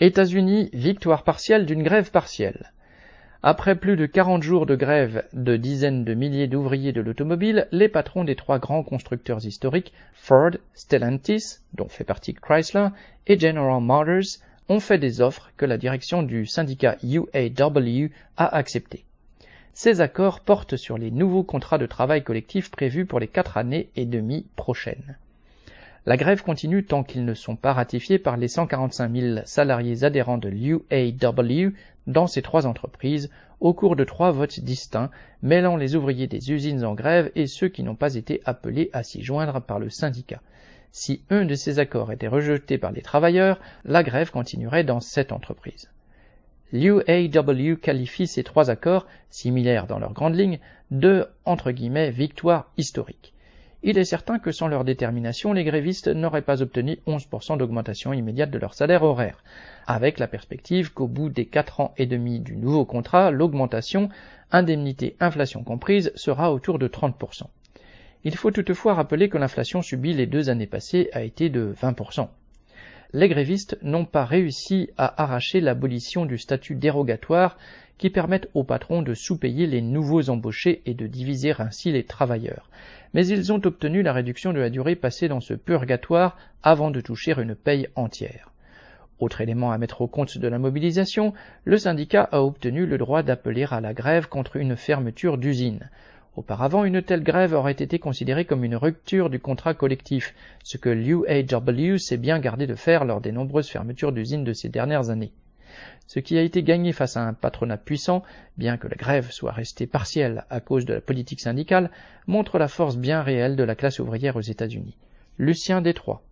États-Unis, victoire partielle d'une grève partielle. Après plus de 40 jours de grève de dizaines de milliers d'ouvriers de l'automobile, les patrons des trois grands constructeurs historiques, Ford, Stellantis, dont fait partie Chrysler, et General Motors, ont fait des offres que la direction du syndicat UAW a acceptées. Ces accords portent sur les nouveaux contrats de travail collectif prévus pour les quatre années et demie prochaines. La grève continue tant qu'ils ne sont pas ratifiés par les 145 000 salariés adhérents de l'UAW dans ces trois entreprises au cours de trois votes distincts mêlant les ouvriers des usines en grève et ceux qui n'ont pas été appelés à s'y joindre par le syndicat. Si un de ces accords était rejeté par les travailleurs, la grève continuerait dans cette entreprise. L'UAW qualifie ces trois accords, similaires dans leurs grandes lignes, de entre guillemets victoires historiques il est certain que sans leur détermination, les grévistes n'auraient pas obtenu 11% d'augmentation immédiate de leur salaire horaire, avec la perspective qu'au bout des 4 ans et demi du nouveau contrat, l'augmentation, indemnité inflation comprise, sera autour de 30%. Il faut toutefois rappeler que l'inflation subie les deux années passées a été de 20%. Les grévistes n'ont pas réussi à arracher l'abolition du statut dérogatoire qui permettent aux patrons de sous-payer les nouveaux embauchés et de diviser ainsi les travailleurs. Mais ils ont obtenu la réduction de la durée passée dans ce purgatoire avant de toucher une paye entière. Autre élément à mettre au compte de la mobilisation, le syndicat a obtenu le droit d'appeler à la grève contre une fermeture d'usine. Auparavant, une telle grève aurait été considérée comme une rupture du contrat collectif, ce que l'UAW s'est bien gardé de faire lors des nombreuses fermetures d'usines de ces dernières années. Ce qui a été gagné face à un patronat puissant, bien que la grève soit restée partielle à cause de la politique syndicale, montre la force bien réelle de la classe ouvrière aux États-Unis. Lucien Détroit.